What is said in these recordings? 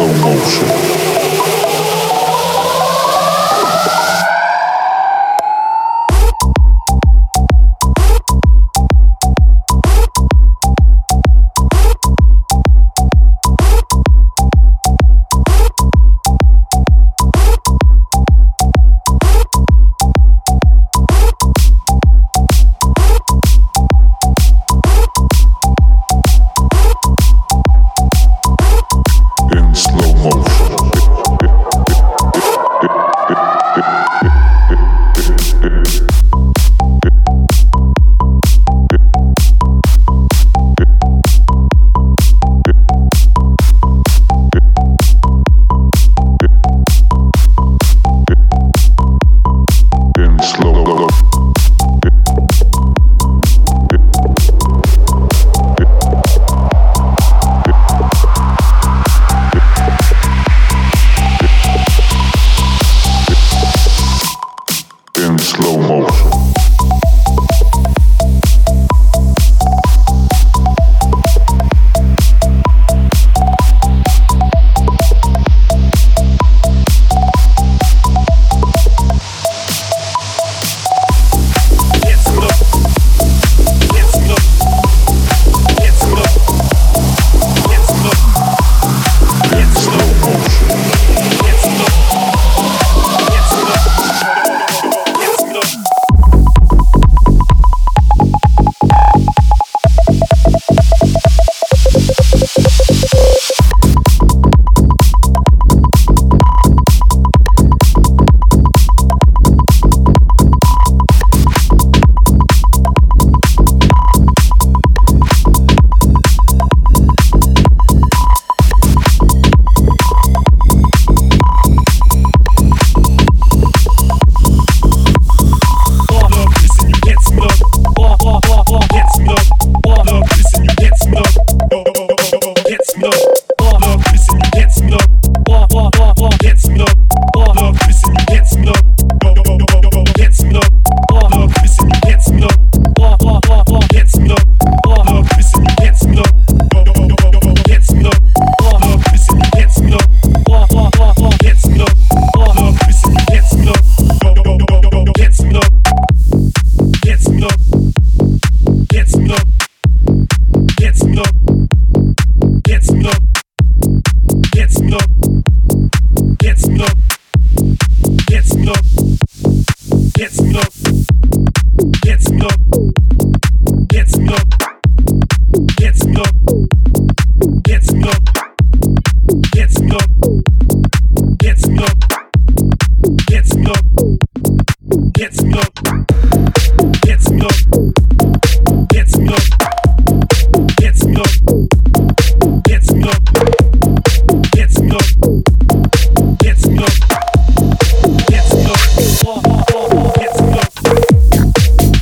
slow motion.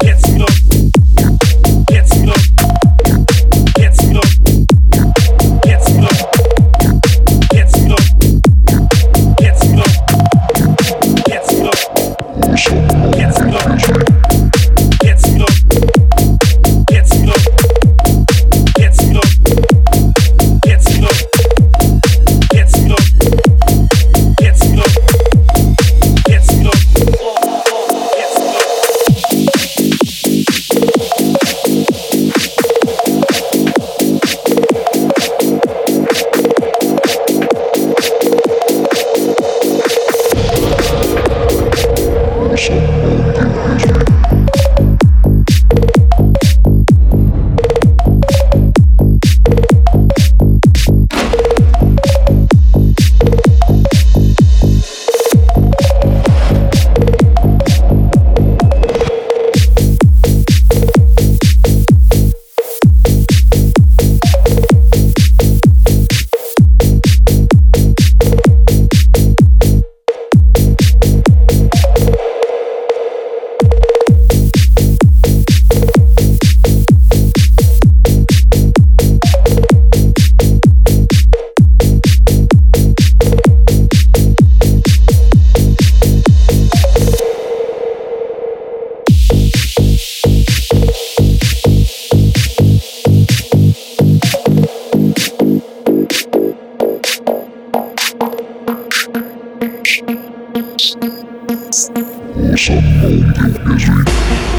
gets me. Misery.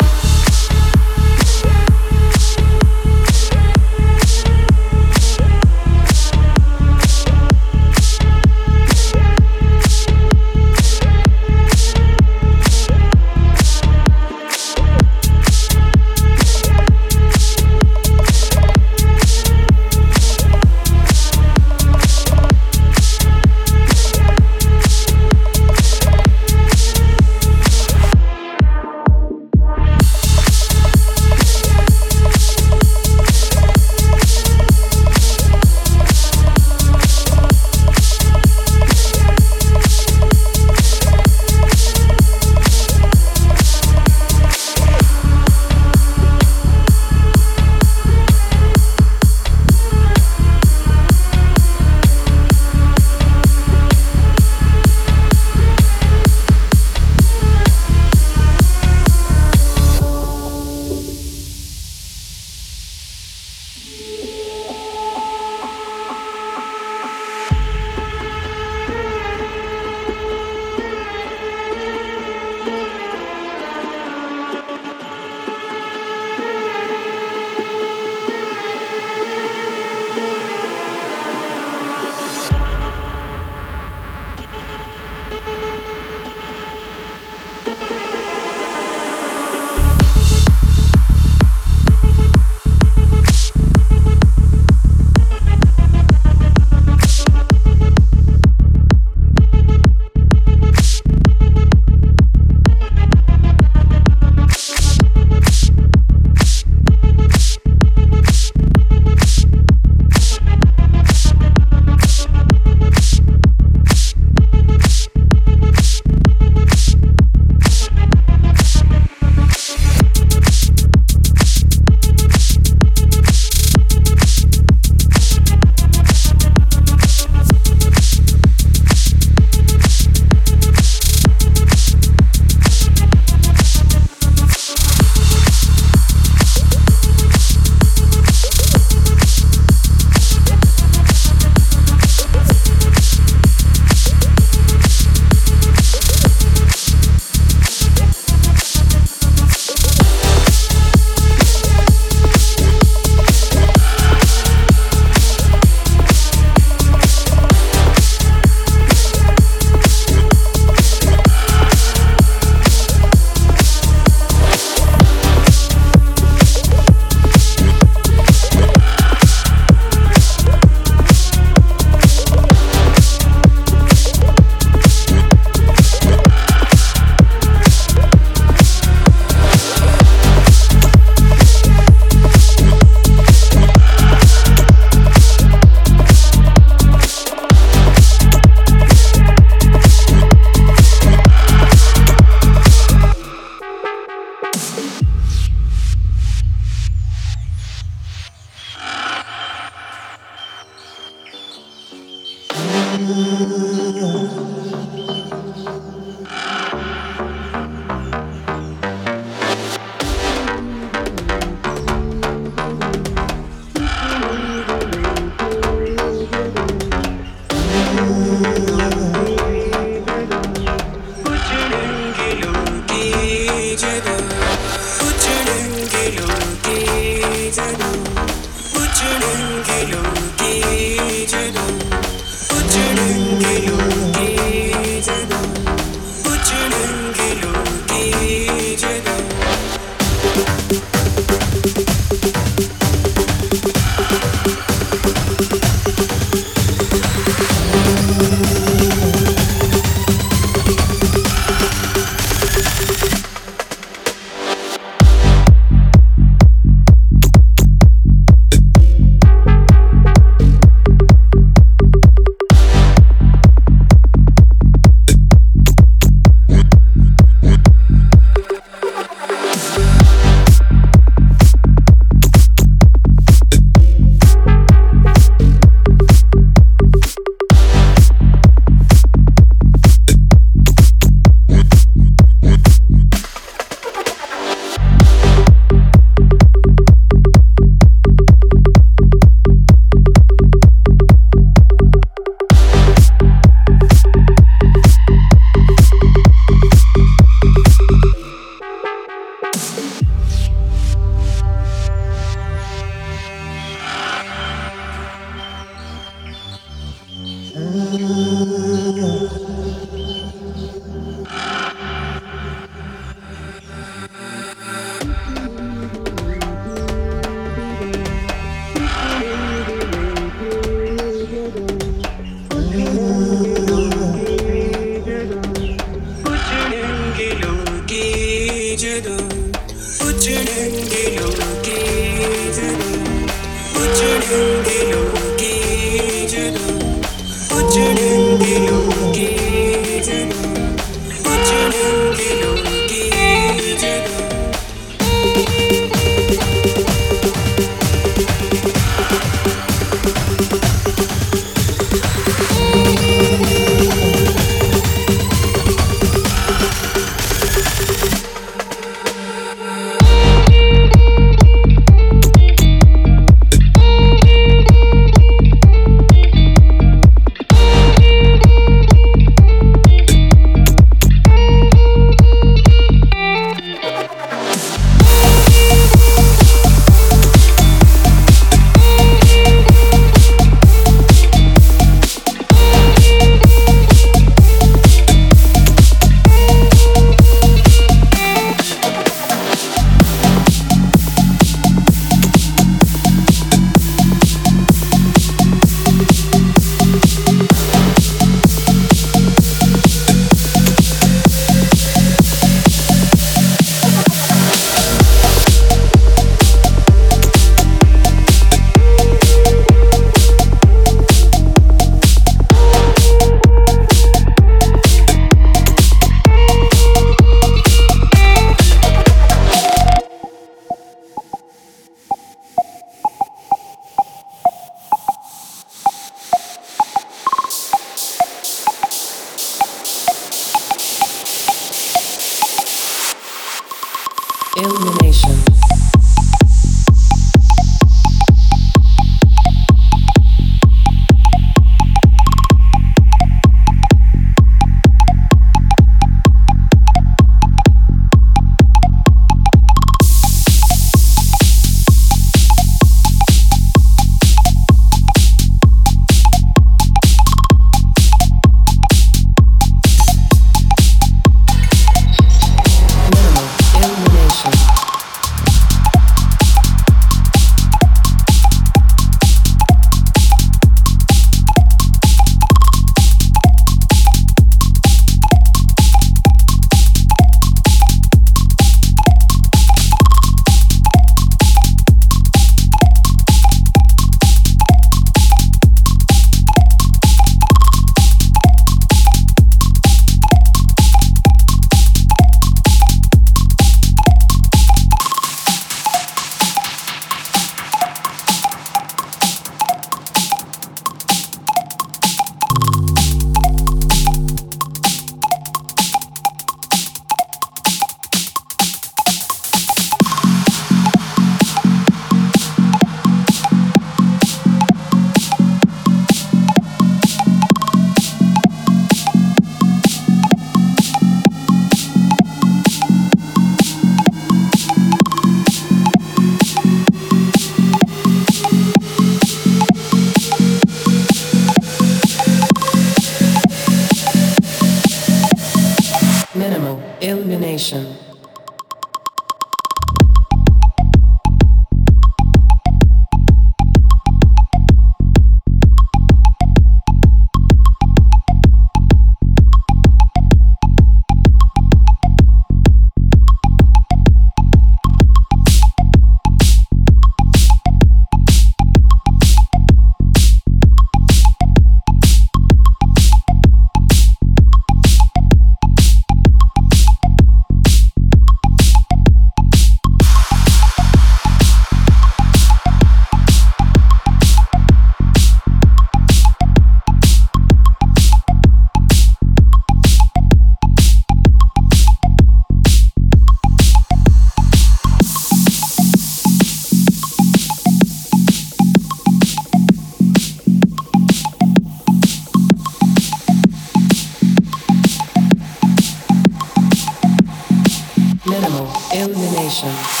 Sessions.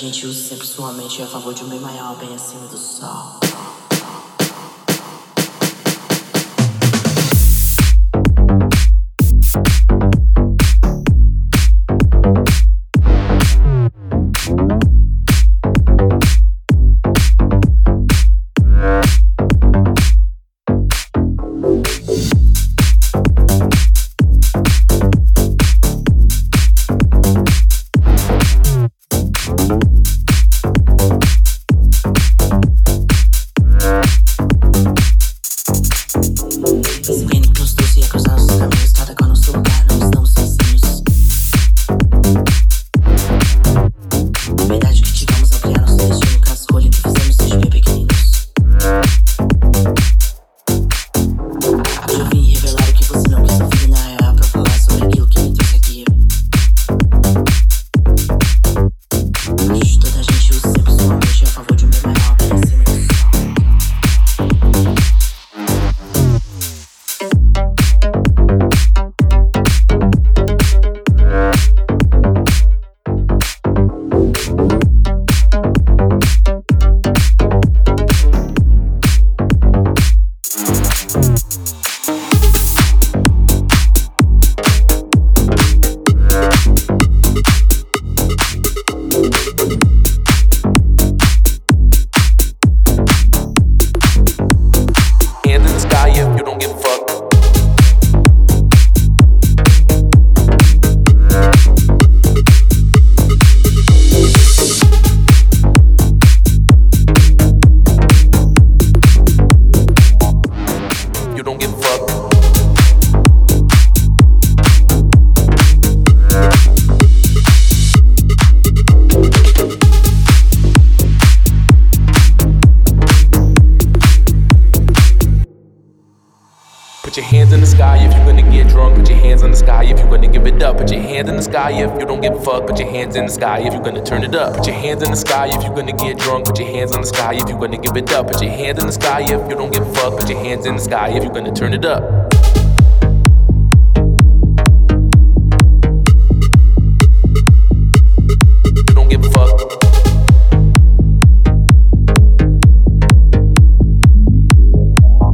gente usa sempre sua mente a favor de um bem maior, bem acima do sol. fuck, put your hands in the sky if you're gonna turn it up. Put your hands in the sky if you're gonna get drunk. Put your hands in the sky if you're gonna give it up. Put your hands in the sky if you don't give a fuck. Put your hands in the sky if you're gonna turn it up.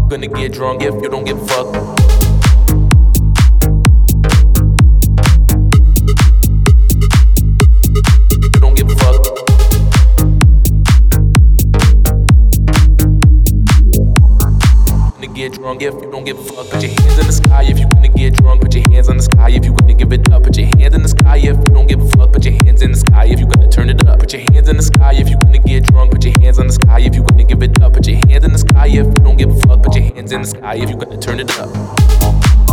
gonna get drunk if you don't If you don't give a fuck. Put your hands in the sky if you gonna get drunk. Put your hands in the sky if you gonna give it up. Put your hands in the sky if you don't give a fuck. Put your hands in the sky if you gonna turn it up. Put your hands in the sky if you gonna get drunk. Put your hands in the sky if you gonna give it up. Put your hands in the sky if you don't give a fuck. Put your hands in the sky if you gonna turn it up.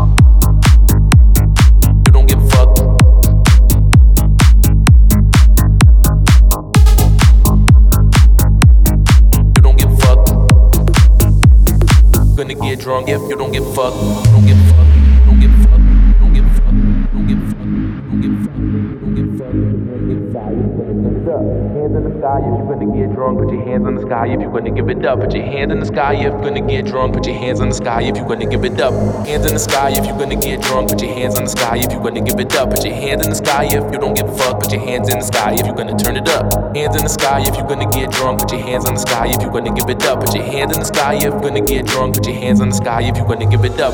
Drunk if you don't give a fuck. Sky if you're gonna get drunk. Put your hands in the sky if you're gonna give it up. Put your hands in the sky if you're gonna get drunk. Put your hands in the sky if you're gonna give it up. Hands in the sky if you're gonna get drunk. Put your hands in the sky if you're gonna give it up. Put your hands in the sky if you don't give a fuck. Put your hands in the sky if you're gonna turn it up. Hands in the sky if you're gonna get drunk. Put your hands in the sky if you're gonna give it up. Put your hands in the sky if you're gonna get drunk. Put your hands in the sky if you're gonna give it up.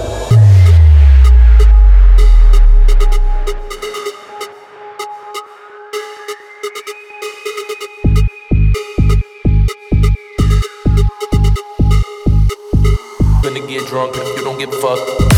Get drunk if you don't give a fuck.